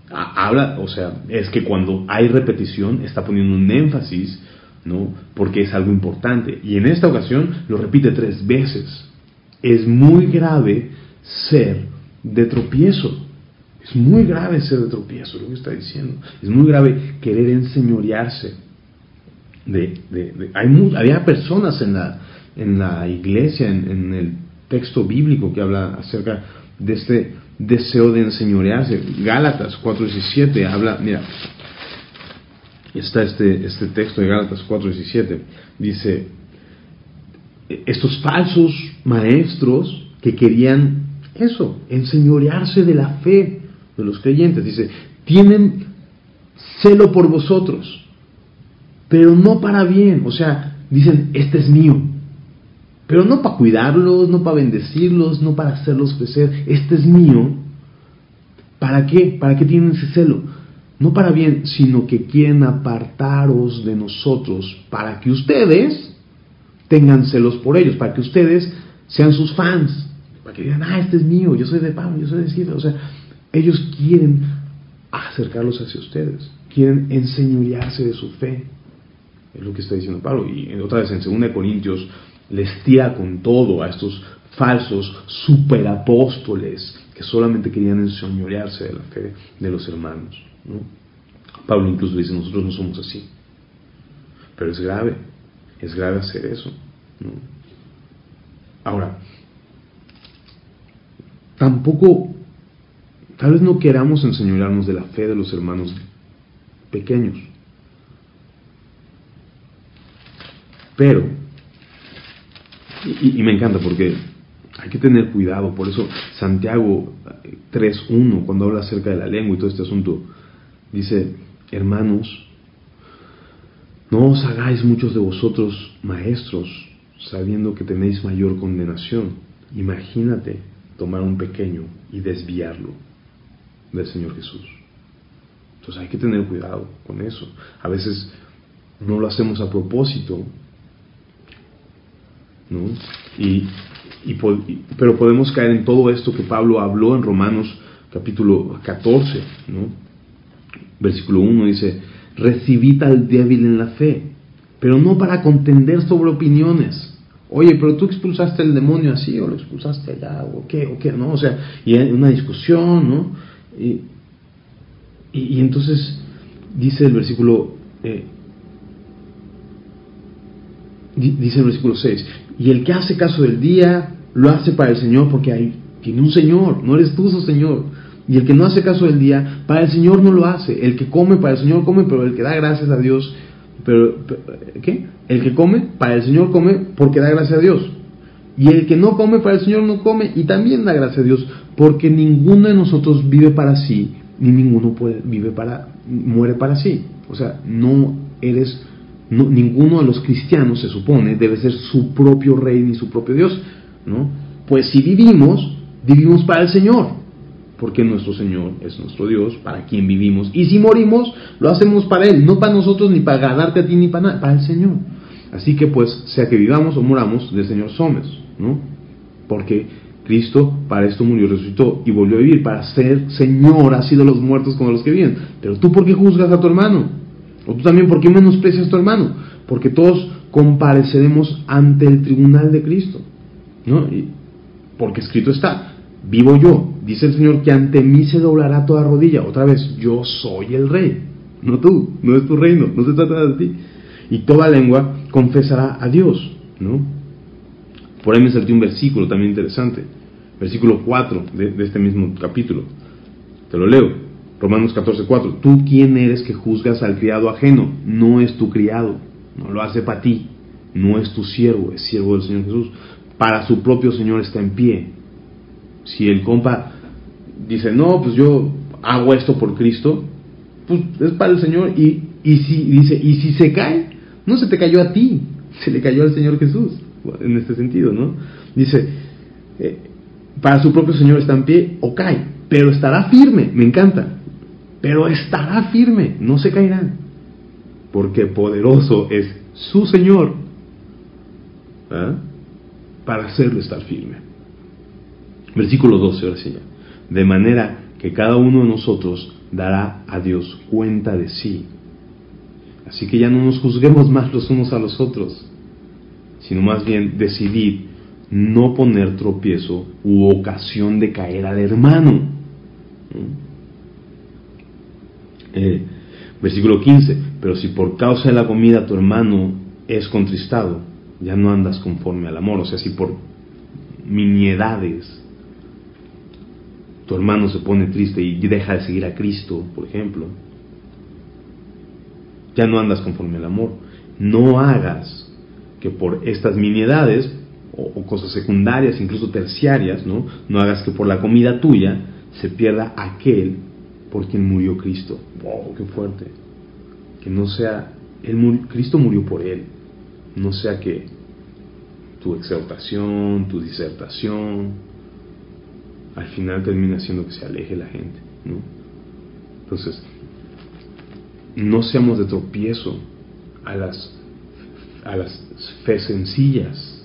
habla, o sea, es que cuando hay repetición está poniendo un énfasis, ¿no? Porque es algo importante. Y en esta ocasión lo repite tres veces. Es muy grave ser de tropiezo. Es muy grave ser de tropiezo, lo que está diciendo. Es muy grave querer enseñorearse. De, hay había personas en la, en la iglesia, en, el texto bíblico que habla acerca de este deseo de enseñorearse. Gálatas 4.17 habla, mira, está este, este texto de Gálatas 4.17, dice, estos falsos maestros que querían eso, enseñorearse de la fe de los creyentes, dice, tienen celo por vosotros, pero no para bien, o sea, dicen, este es mío, pero no para cuidarlos, no para bendecirlos, no para hacerlos crecer, este es mío. ¿Para qué? ¿Para qué tienen ese celo? No para bien, sino que quieren apartaros de nosotros para que ustedes tengan celos por ellos, para que ustedes sean sus fans, para que digan, ah, este es mío, yo soy de Pablo, yo soy de Ciro. O sea, ellos quieren acercarlos hacia ustedes, quieren enseñorearse de su fe. Es lo que está diciendo Pablo. Y otra vez en 2 Corintios les tira con todo a estos falsos superapóstoles que solamente querían enseñorearse de la fe de los hermanos. Pablo incluso dice, nosotros no somos así. Pero es grave, es grave hacer eso. Ahora, tampoco, tal vez no queramos enseñorearnos de la fe de los hermanos pequeños. Pero y, me encanta porque hay que tener cuidado, por eso Santiago 3.1, cuando habla acerca de la lengua y todo este asunto, dice, hermanos, no os hagáis muchos de vosotros maestros, sabiendo que tenéis mayor condenación. Imagínate tomar un pequeño y desviarlo del Señor Jesús. Entonces hay que tener cuidado con eso. A veces no lo hacemos a propósito, Y, pero podemos caer en todo esto que Pablo habló en Romanos capítulo 14, ¿no? versículo 1 dice, recibid al débil en la fe, pero no para contender sobre opiniones. Oye, pero tú expulsaste el demonio así, o lo expulsaste allá, o qué, o qué, ¿no? O sea, y hay una discusión, ¿no? Y, y, entonces dice el versículo, eh, dice el versículo 6, y el que hace caso del día, lo hace para el Señor porque hay, tiene un Señor, no eres tú su Señor. Y el que no hace caso del día, para el Señor no lo hace. El que come, para el Señor come, pero el que da gracias a Dios, pero, ¿qué? El que come, para el Señor come porque da gracias a Dios. Y el que no come, para el Señor no come y también da gracias a Dios, porque ninguno de nosotros vive para sí, ni ninguno puede, vive para, muere para sí. O sea, no eres ninguno de los cristianos, se supone, debe ser su propio rey ni su propio Dios, ¿no? Pues si vivimos, vivimos para el Señor, porque nuestro Señor es nuestro Dios, para quien vivimos. Y si morimos, lo hacemos para Él, no para nosotros, ni para ganarte a ti, ni para para el Señor. Así que pues, sea que vivamos o moramos, del Señor somos, ¿no? Porque Cristo para esto murió, resucitó y volvió a vivir, para ser Señor así de los muertos como los que viven. Pero tú, ¿por qué juzgas a tu hermano? O tú también, ¿por qué menosprecias a tu hermano? Porque todos compareceremos ante el tribunal de Cristo. ¿no? porque escrito está, vivo yo, dice el Señor, que ante mí se doblará toda rodilla. Otra vez, yo soy el rey, no tú, no es tu reino, no se trata de ti. Y toda lengua confesará a Dios. ¿no? Por ahí me salté un versículo también interesante, versículo 4 de, de este mismo capítulo. Te lo leo. Romanos 14:4, tú quién eres que juzgas al criado ajeno, no es tu criado, no lo hace para ti, no es tu siervo, es siervo del Señor Jesús, para su propio Señor está en pie. Si el compa dice, no, pues yo hago esto por Cristo, pues es para el Señor y, y si dice, y si se cae, no se te cayó a ti, se le cayó al Señor Jesús, en este sentido, ¿no? Dice, eh, para su propio Señor está en pie o cae, pero estará firme, me encanta, pero estará firme, no se caerá, porque poderoso es su Señor ¿ah? para hacerlo estar firme. Versículo 12, ahora sí De manera que cada uno de nosotros dará a Dios cuenta de sí. Así que ya no nos juzguemos más los unos a los otros, sino más bien decidir no poner tropiezo u ocasión de caer al hermano. Eh, versículo 15, pero si por causa de la comida tu hermano es contristado, ya no andas conforme al amor. O sea, si por miniedades tu hermano se pone triste y deja de seguir a Cristo, por ejemplo, ya no andas conforme al amor. No hagas que por estas miniedades o, cosas secundarias, incluso terciarias, ¿no? No hagas que por la comida tuya se pierda aquel por quien murió Cristo. ¡Wow! ¡Qué fuerte! Que no sea, Cristo murió por él, no sea que tu exhortación, tu disertación, al final termina haciendo que se aleje la gente, ¿no? Entonces, no seamos de tropiezo a las, a las fe sencillas,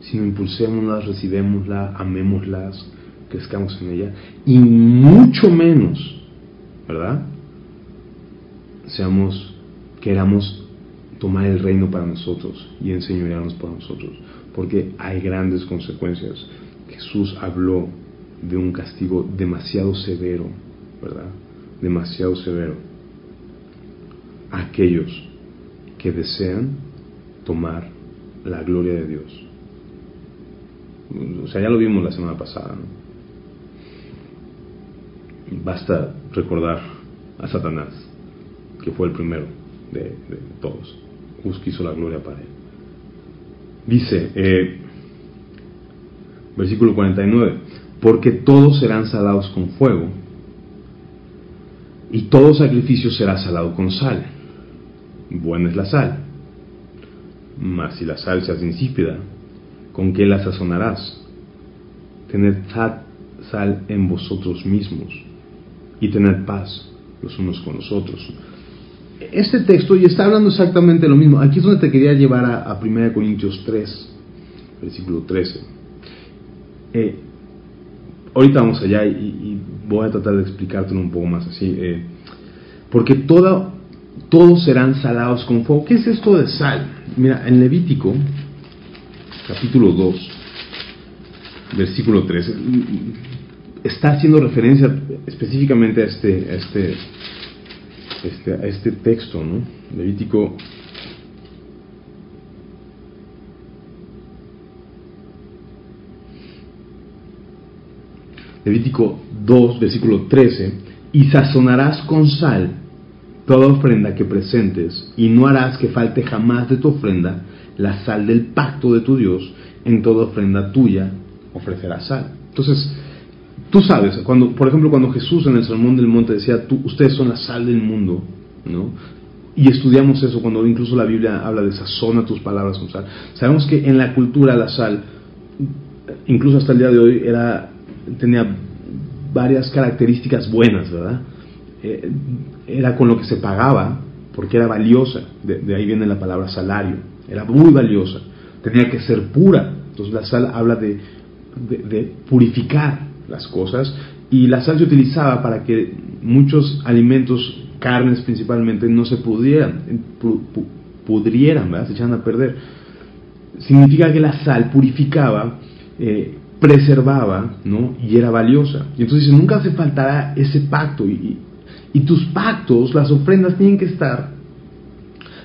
sino impulsémoslas, recibémoslas, amémoslas, crezcamos en ella, y mucho menos, ¿verdad? Seamos, queramos tomar el reino para nosotros y enseñarnos por nosotros, porque hay grandes consecuencias. Jesús habló de un castigo demasiado severo, ¿verdad? Demasiado severo. Aquellos que desean tomar la gloria de Dios. O sea, ya lo vimos la semana pasada, ¿no? Basta recordar a Satanás, que fue el primero de, todos. quiso la gloria para él. Dice, eh, versículo 49, porque todos serán salados con fuego, y todo sacrificio será salado con sal. Buena es la sal. Mas si la sal se hace insípida, ¿con qué la sazonarás? Tened sal en vosotros mismos y tener paz los unos con los otros. Este texto y está hablando exactamente lo mismo. Aquí es donde te quería llevar a, 1 Corintios 3, versículo 13. Eh, ahorita vamos allá y, voy a tratar de explicártelo un poco más así. Eh, porque todos serán salados con fuego. ¿Qué es esto de sal? Mira, en Levítico, capítulo 2, versículo 13, está haciendo referencia específicamente a este, a este, este, a este texto, ¿no? Levítico Levítico 2, versículo 13, y sazonarás con sal toda ofrenda que presentes, y no harás que falte jamás de tu ofrenda la sal del pacto de tu Dios, en toda ofrenda tuya ofrecerás sal. Entonces, Tú sabes, cuando, por ejemplo, cuando Jesús en el Sermón del Monte decía, tú, ustedes son la sal del mundo, ¿no? Y estudiamos eso cuando incluso la Biblia habla de sazona tus palabras con sal. Sabemos que en la cultura la sal, incluso hasta el día de hoy, era, tenía varias características buenas, ¿verdad? Eh, era con lo que se pagaba, porque era valiosa, de, ahí viene la palabra salario, era muy valiosa, tenía que ser pura, entonces la sal habla de, de purificar, las cosas y la sal se utilizaba para que muchos alimentos, carnes principalmente, no se pudieran, pudrieran, se echaran a perder. Significa que la sal purificaba, eh, preservaba, ¿no? Y era valiosa. Y entonces nunca hace faltará ese pacto. Y, y tus pactos, las ofrendas tienen que estar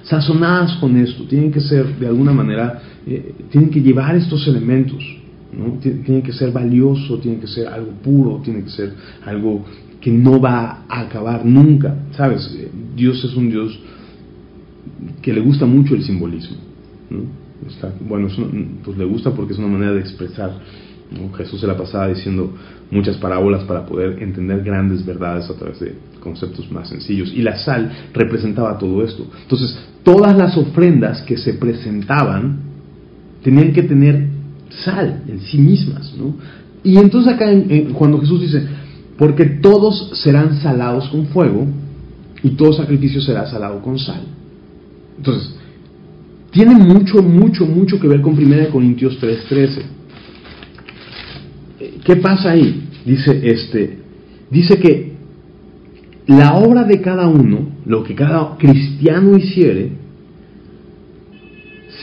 sazonadas con esto, tienen que ser de alguna manera, eh, tienen que llevar estos elementos. Tiene que ser valioso, tiene que ser algo puro, tiene que ser algo que no va a acabar nunca. ¿Sabes? Dios es un Dios que le gusta mucho el simbolismo. bueno, pues le gusta porque es una manera de expresar. Jesús se la pasaba diciendo muchas parábolas para poder entender grandes verdades a través de conceptos más sencillos. Y la sal representaba todo esto. Entonces, todas las ofrendas que se presentaban tenían que tener sal en sí mismas, ¿no? Y entonces acá cuando Jesús dice, porque todos serán salados con fuego y todo sacrificio será salado con sal. Entonces, tiene mucho, mucho, mucho que ver con 1 Corintios 3:13. ¿Qué pasa ahí? Dice este, dice que la obra de cada uno, lo que cada cristiano hiciere,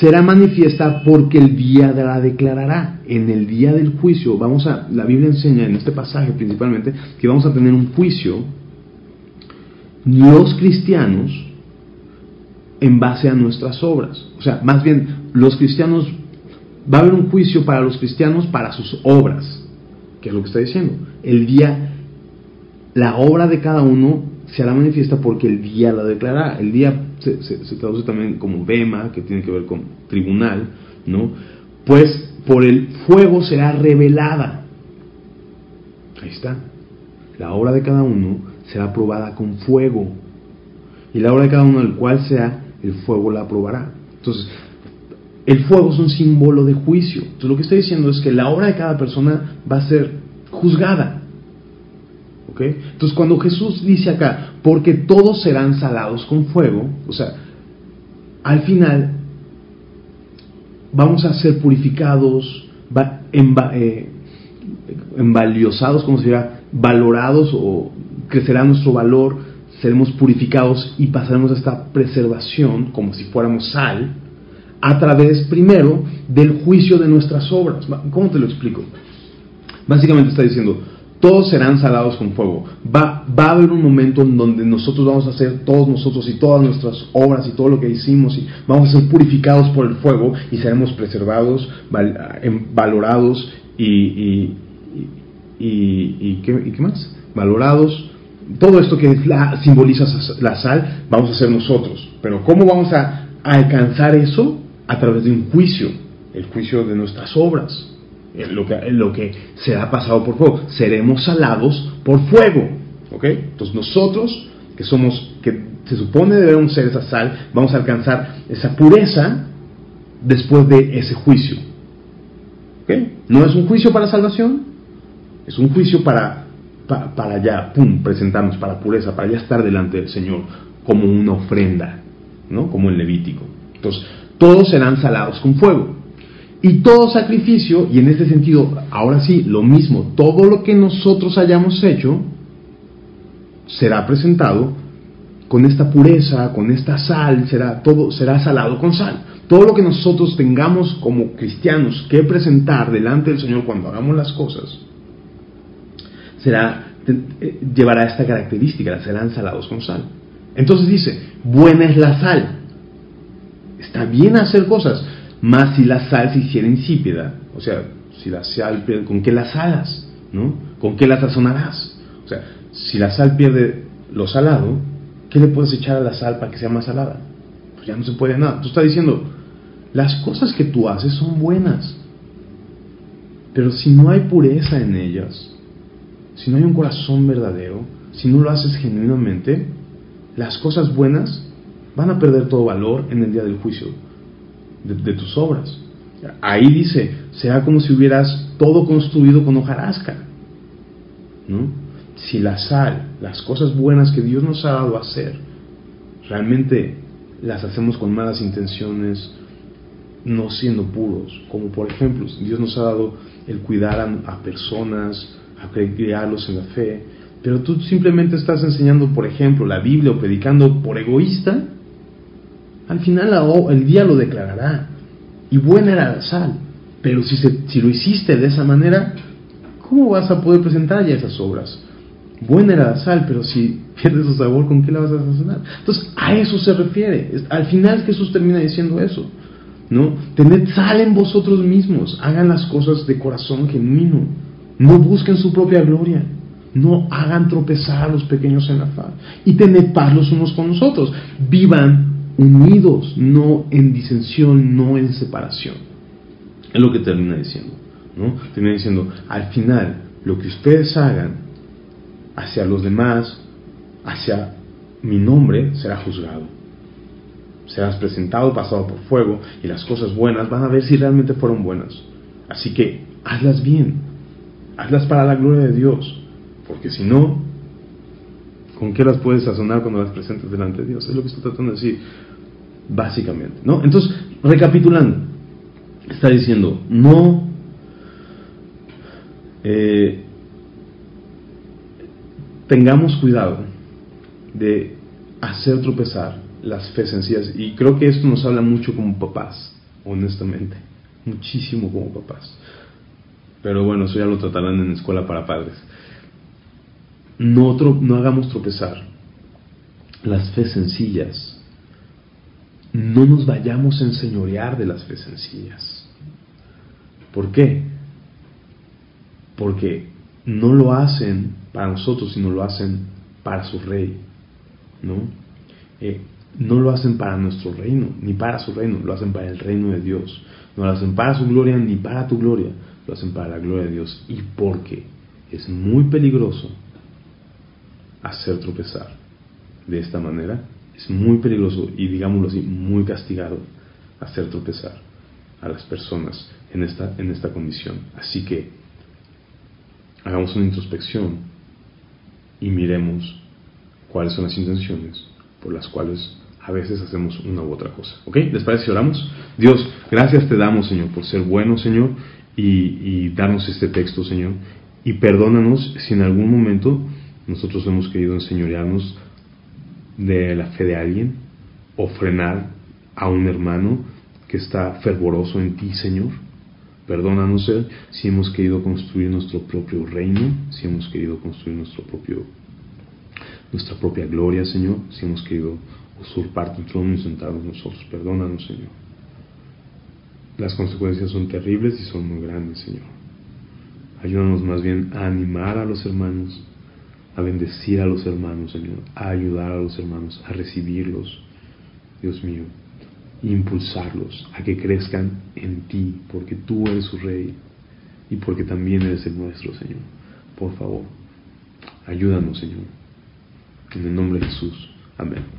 será manifiesta porque el día la declarará. En el día del juicio, vamos a, la Biblia enseña en este pasaje principalmente que vamos a tener un juicio los cristianos en base a nuestras obras. O sea, más bien, los cristianos, va a haber un juicio para los cristianos para sus obras, que es lo que está diciendo. El día, la obra de cada uno se hará manifiesta porque el día la declarará. El día se, traduce también como bema, que tiene que ver con tribunal, ¿no? Pues por el fuego será revelada. Ahí está. La obra de cada uno será probada con fuego. Y la obra de cada uno, del cual sea, el fuego la aprobará. Entonces, el fuego es un símbolo de juicio. Entonces, lo que está diciendo es que la obra de cada persona va a ser juzgada. Entonces, cuando Jesús dice acá, porque todos serán salados con fuego, o sea, al final vamos a ser purificados, eh, envaliosados, como se dirá, valorados o crecerá nuestro valor, seremos purificados y pasaremos a esta preservación como si fuéramos sal, a través primero del juicio de nuestras obras. ¿Cómo te lo explico? Básicamente está diciendo, todos serán salados con fuego. Va, va, a haber un momento en donde nosotros vamos a hacer, todos nosotros y todas nuestras obras y todo lo que hicimos, y vamos a ser purificados por el fuego y seremos preservados, em, valorados y, y, ¿qué, ¿y, ¿qué, más? Valorados. Todo esto que simboliza la sal, vamos a ser nosotros. Pero ¿cómo vamos a alcanzar eso? A través de un juicio, el juicio de nuestras obras lo que, lo que será pasado por fuego. Seremos salados por fuego. ¿Ok? Entonces nosotros, que somos, que se supone debemos ser esa sal, vamos a alcanzar esa pureza después de ese juicio. ¿Ok? No es un juicio para salvación, es un juicio para, para, para ya, presentarnos para pureza, para ya estar delante del Señor como una ofrenda, ¿no? Como el Levítico. Entonces, todos serán salados con fuego. Y todo sacrificio, y en este sentido, ahora sí, lo mismo, todo lo que nosotros hayamos hecho será presentado con esta pureza, con esta sal, será todo será salado con sal. Todo lo que nosotros tengamos como cristianos que presentar delante del Señor cuando hagamos las cosas será eh, llevará esta característica, serán salados con sal. Entonces dice, buena es la sal. Está bien hacer cosas, más si la sal se hiciera insípida, o sea, si la sal pierde, ¿con qué la salas? ¿No? ¿Con qué la sazonarás? O sea, si la sal pierde lo salado, ¿qué le puedes echar a la sal para que sea más salada? Pues ya no se puede nada. Tú estás diciendo, las cosas que tú haces son buenas, pero si no hay pureza en ellas, si no hay un corazón verdadero, si no lo haces genuinamente, las cosas buenas van a perder todo valor en el día del juicio de, tus obras. Ahí dice, sea como si hubieras todo construido con hojarasca. ¿no? Si la sal, las cosas buenas que Dios nos ha dado a hacer, realmente las hacemos con malas intenciones, no siendo puros. Como por ejemplo, Dios nos ha dado el cuidar a, a personas, a criarlos en la fe, pero tú simplemente estás enseñando, por ejemplo, la Biblia o predicando por egoísta, al final el día lo declarará. Y buena era la sal. Pero si, lo hiciste de esa manera, ¿cómo vas a poder presentar ya esas obras? Buena era la sal, pero si [LAUGHS] pierde su sabor, ¿con qué la vas a sazonar? Entonces, a eso se refiere. Al final Jesús termina diciendo eso. ¿no? Tened sal en vosotros mismos. Hagan las cosas de corazón genuino. No busquen su propia gloria. No hagan tropezar a los pequeños en la faz. Y tened paz los unos con los otros. Vivan unidos, no en disensión, no en separación. Es lo que termina diciendo. ¿no? Termina diciendo, al final, lo que ustedes hagan hacia los demás, hacia mi nombre, será juzgado. Serás presentado, pasado por fuego, y las cosas buenas van a ver si realmente fueron buenas. Así que hazlas bien, hazlas para la gloria de Dios, porque si no, ¿con qué las puedes sazonar cuando las presentes delante de Dios? Es lo que estoy tratando de decir básicamente. ¿no? Entonces, recapitulando, está diciendo, no eh, tengamos cuidado de hacer tropezar las fe sencillas. Y creo que esto nos habla mucho como papás, honestamente, muchísimo como papás. Pero bueno, eso ya lo tratarán en escuela para padres. No, no hagamos tropezar las fe sencillas, no nos vayamos a enseñorear de las fe sencillas. ¿Por qué? Porque no lo hacen para nosotros, sino lo hacen para su rey. ¿no? Eh, no lo hacen para nuestro reino, ni para su reino, lo hacen para el reino de Dios. No lo hacen para su gloria, ni para tu gloria, lo hacen para la gloria de Dios. Y porque es muy peligroso hacer tropezar de esta manera, es muy peligroso y digámoslo así, muy castigado hacer tropezar a las personas en esta, en esta condición. Así que hagamos una introspección y miremos cuáles son las intenciones por las cuales a veces hacemos una u otra cosa. ¿Ok? ¿Les parece si oramos? Dios, gracias te damos, Señor, por ser bueno, Señor, y, y darnos este texto, Señor. Y perdónanos si en algún momento nosotros hemos querido enseñorearnos de la fe de alguien o frenar a un hermano que está fervoroso en ti, Señor. Perdónanos, si hemos querido construir nuestro propio reino, si hemos querido construir nuestro propio, nuestra propia gloria, Señor, si hemos querido usurpar tu trono y sentarnos nosotros. Perdónanos, Señor. Las consecuencias son terribles y son muy grandes, Señor. Ayúdanos más bien a animar a los hermanos, a bendecir a los hermanos, Señor, a ayudar a los hermanos, a recibirlos, Dios mío, e impulsarlos a que crezcan en ti, porque tú eres su rey y porque también eres el nuestro, Señor. Por favor, ayúdanos, Señor. En el nombre de Jesús. Amén.